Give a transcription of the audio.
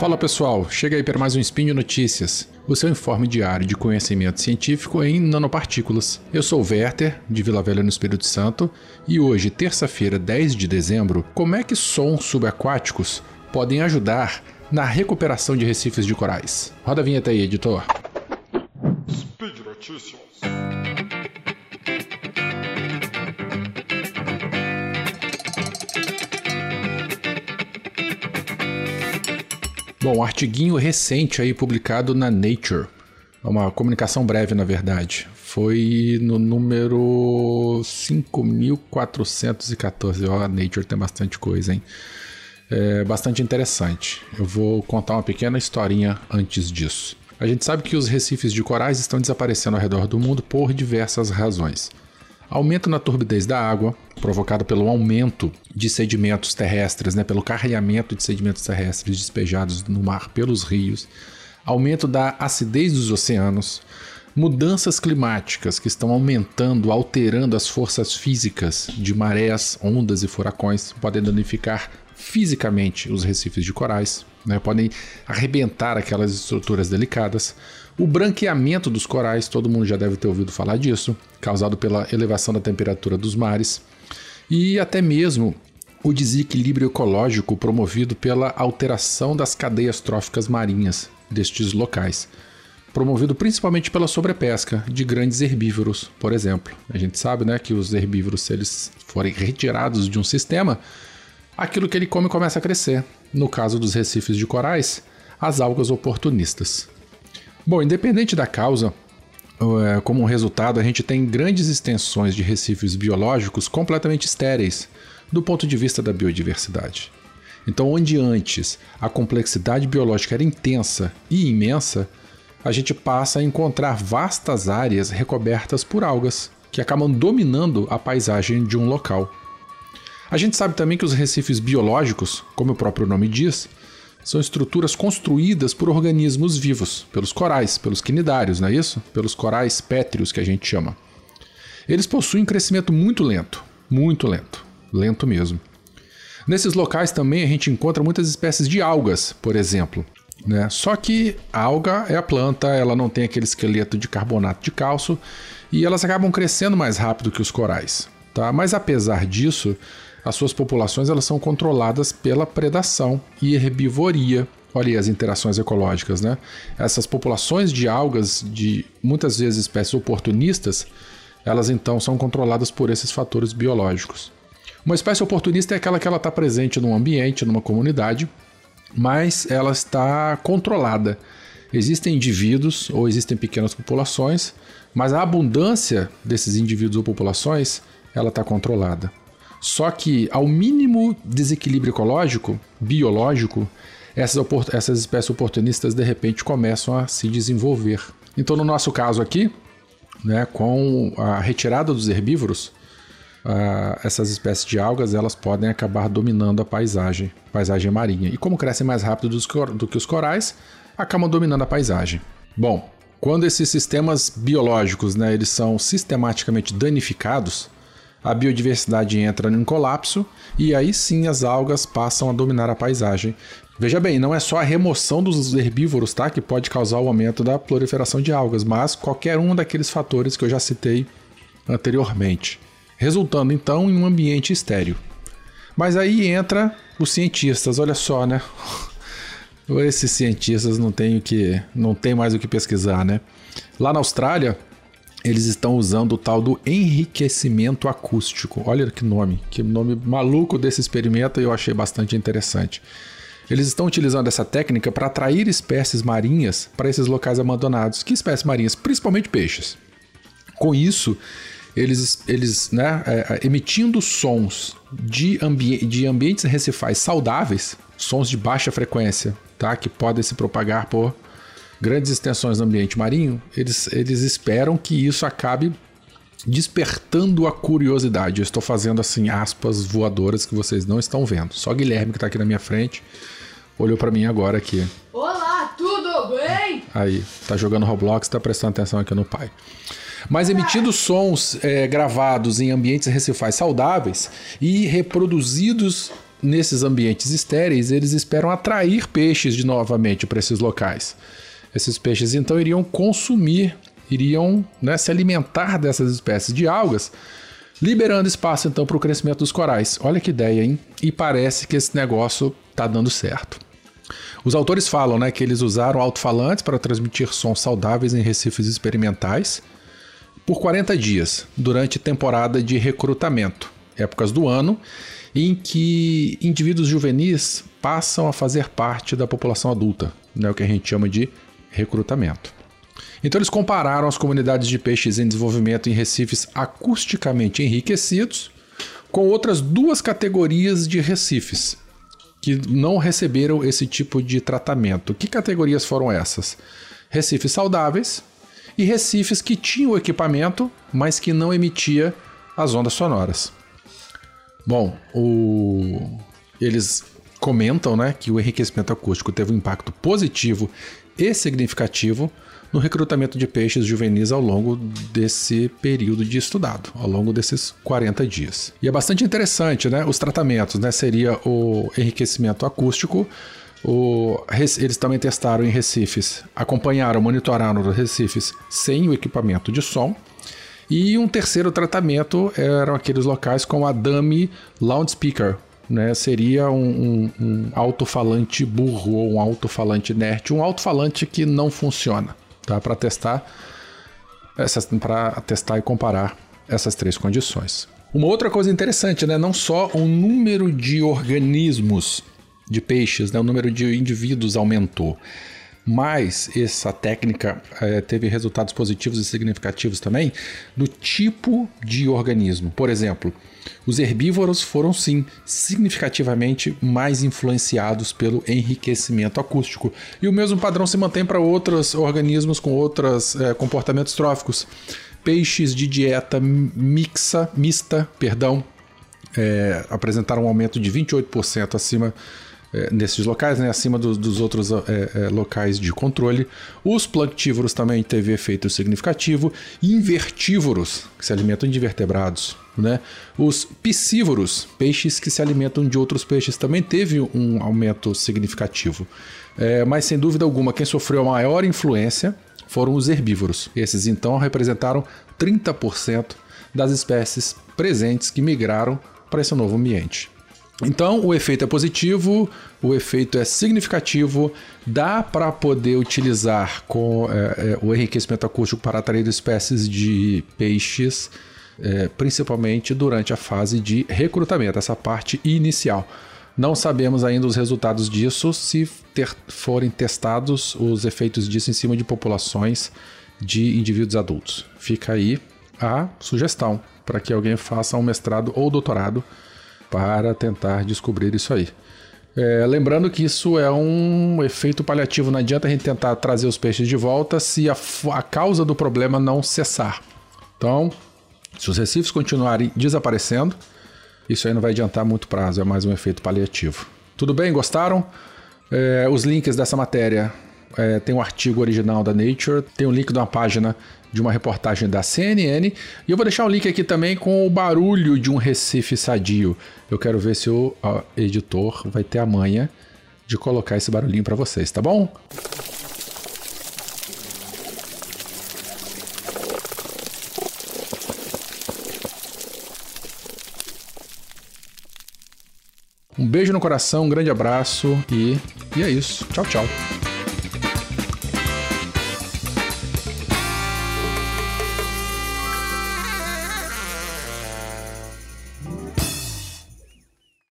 Fala pessoal, chega aí para mais um Spin Notícias, o seu informe diário de conhecimento científico em nanopartículas. Eu sou o Werther, de Vila Velha no Espírito Santo, e hoje, terça-feira, 10 de dezembro, como é que sons subaquáticos podem ajudar na recuperação de recifes de corais? Roda a vinheta aí, editor. Speed Notícias. Bom, um artiguinho recente aí publicado na Nature, é uma comunicação breve na verdade, foi no número 5414. Ó, a Nature tem bastante coisa, hein? É bastante interessante. Eu vou contar uma pequena historinha antes disso. A gente sabe que os recifes de corais estão desaparecendo ao redor do mundo por diversas razões. Aumento na turbidez da água, provocado pelo aumento de sedimentos terrestres, né, pelo carreamento de sedimentos terrestres despejados no mar pelos rios, aumento da acidez dos oceanos, mudanças climáticas que estão aumentando, alterando as forças físicas de marés, ondas e furacões, podem danificar fisicamente os recifes de corais, né, podem arrebentar aquelas estruturas delicadas. O branqueamento dos corais, todo mundo já deve ter ouvido falar disso, causado pela elevação da temperatura dos mares, e até mesmo o desequilíbrio ecológico promovido pela alteração das cadeias tróficas marinhas destes locais, promovido principalmente pela sobrepesca de grandes herbívoros, por exemplo. A gente sabe né, que os herbívoros, se eles forem retirados de um sistema, aquilo que ele come começa a crescer. No caso dos recifes de corais, as algas oportunistas. Bom, independente da causa, é, como resultado, a gente tem grandes extensões de recifes biológicos completamente estéreis do ponto de vista da biodiversidade. Então, onde antes a complexidade biológica era intensa e imensa, a gente passa a encontrar vastas áreas recobertas por algas que acabam dominando a paisagem de um local. A gente sabe também que os recifes biológicos, como o próprio nome diz, são estruturas construídas por organismos vivos, pelos corais, pelos quinidários, não é isso? Pelos corais pétreos que a gente chama. Eles possuem crescimento muito lento, muito lento, lento mesmo. Nesses locais também a gente encontra muitas espécies de algas, por exemplo. Né? Só que a alga é a planta, ela não tem aquele esqueleto de carbonato de cálcio e elas acabam crescendo mais rápido que os corais. Tá? Mas apesar disso, as suas populações elas são controladas pela predação e herbivoria. Olha aí as interações ecológicas, né? Essas populações de algas, de muitas vezes espécies oportunistas, elas então são controladas por esses fatores biológicos. Uma espécie oportunista é aquela que ela está presente num ambiente, numa comunidade, mas ela está controlada. Existem indivíduos ou existem pequenas populações, mas a abundância desses indivíduos ou populações ela está controlada. Só que ao mínimo desequilíbrio ecológico, biológico, essas, essas espécies oportunistas de repente começam a se desenvolver. Então, no nosso caso aqui, né, com a retirada dos herbívoros, uh, essas espécies de algas elas podem acabar dominando a paisagem, paisagem marinha. E como crescem mais rápido do que os corais, acabam dominando a paisagem. Bom, quando esses sistemas biológicos né, eles são sistematicamente danificados, a biodiversidade entra em colapso e aí sim as algas passam a dominar a paisagem. Veja bem, não é só a remoção dos herbívoros tá, que pode causar o aumento da proliferação de algas, mas qualquer um daqueles fatores que eu já citei anteriormente, resultando então em um ambiente estéreo. Mas aí entra os cientistas, olha só, né? Esses cientistas não têm o que, não tem mais o que pesquisar, né? Lá na Austrália, eles estão usando o tal do enriquecimento acústico. Olha que nome, que nome maluco desse experimento e eu achei bastante interessante. Eles estão utilizando essa técnica para atrair espécies marinhas para esses locais abandonados. Que espécies marinhas? Principalmente peixes. Com isso, eles, eles né, é, é emitindo sons de, ambi de ambientes recifais saudáveis, sons de baixa frequência, tá, que podem se propagar por grandes extensões do ambiente marinho, eles, eles esperam que isso acabe despertando a curiosidade. Eu estou fazendo assim aspas voadoras que vocês não estão vendo. Só Guilherme que está aqui na minha frente olhou para mim agora aqui. Olá, tudo bem? Aí, tá jogando Roblox, tá prestando atenção aqui no pai. Mas emitindo sons é, gravados em ambientes recifais saudáveis e reproduzidos nesses ambientes estéreis, eles esperam atrair peixes de novamente para esses locais. Esses peixes então iriam consumir, iriam né, se alimentar dessas espécies de algas, liberando espaço então para o crescimento dos corais. Olha que ideia, hein? E parece que esse negócio está dando certo. Os autores falam né, que eles usaram alto-falantes para transmitir sons saudáveis em recifes experimentais por 40 dias, durante temporada de recrutamento, épocas do ano em que indivíduos juvenis passam a fazer parte da população adulta, né, o que a gente chama de recrutamento. Então eles compararam as comunidades de peixes em desenvolvimento em recifes acusticamente enriquecidos com outras duas categorias de recifes que não receberam esse tipo de tratamento. Que categorias foram essas? Recifes saudáveis e recifes que tinham equipamento, mas que não emitia as ondas sonoras. Bom, o... eles comentam né, que o enriquecimento acústico teve um impacto positivo e significativo no recrutamento de peixes juvenis ao longo desse período de estudado, ao longo desses 40 dias. E é bastante interessante, né? Os tratamentos, né? Seria o enriquecimento acústico, o, eles também testaram em recifes, acompanharam, monitoraram os recifes sem o equipamento de som. E um terceiro tratamento eram aqueles locais com a dummy loudspeaker, né? Seria um, um, um alto-falante burro ou um alto-falante inerte, um alto-falante que não funciona, tá? Para testar para testar e comparar essas três condições. Uma outra coisa interessante, né? Não só o número de organismos de peixes, né? o número de indivíduos aumentou. Mas essa técnica é, teve resultados positivos e significativos também no tipo de organismo. Por exemplo, os herbívoros foram sim significativamente mais influenciados pelo enriquecimento acústico. E o mesmo padrão se mantém para outros organismos com outros é, comportamentos tróficos. Peixes de dieta mixa, mista, perdão, é, apresentaram um aumento de 28% acima é, nesses locais, né, acima do, dos outros é, é, locais de controle. Os planctívoros também teve efeito significativo. Invertívoros, que se alimentam de vertebrados. Né? Os piscívoros, peixes que se alimentam de outros peixes, também teve um aumento significativo. É, mas sem dúvida alguma, quem sofreu a maior influência foram os herbívoros. Esses então representaram 30% das espécies presentes que migraram para esse novo ambiente. Então, o efeito é positivo, o efeito é significativo, dá para poder utilizar com é, é, o enriquecimento acústico para atrair espécies de peixes, é, principalmente durante a fase de recrutamento, essa parte inicial. Não sabemos ainda os resultados disso se ter, forem testados os efeitos disso em cima de populações de indivíduos adultos. Fica aí a sugestão para que alguém faça um mestrado ou doutorado para tentar descobrir isso aí. É, lembrando que isso é um efeito paliativo, não adianta a gente tentar trazer os peixes de volta se a, a causa do problema não cessar. Então, se os recifes continuarem desaparecendo, isso aí não vai adiantar muito prazo, é mais um efeito paliativo. Tudo bem? Gostaram? É, os links dessa matéria é, tem um artigo original da Nature, tem um link de uma página de uma reportagem da CNN. E eu vou deixar o um link aqui também com o barulho de um Recife sadio. Eu quero ver se o editor vai ter a manha de colocar esse barulhinho para vocês, tá bom? Um beijo no coração, um grande abraço e, e é isso. Tchau, tchau.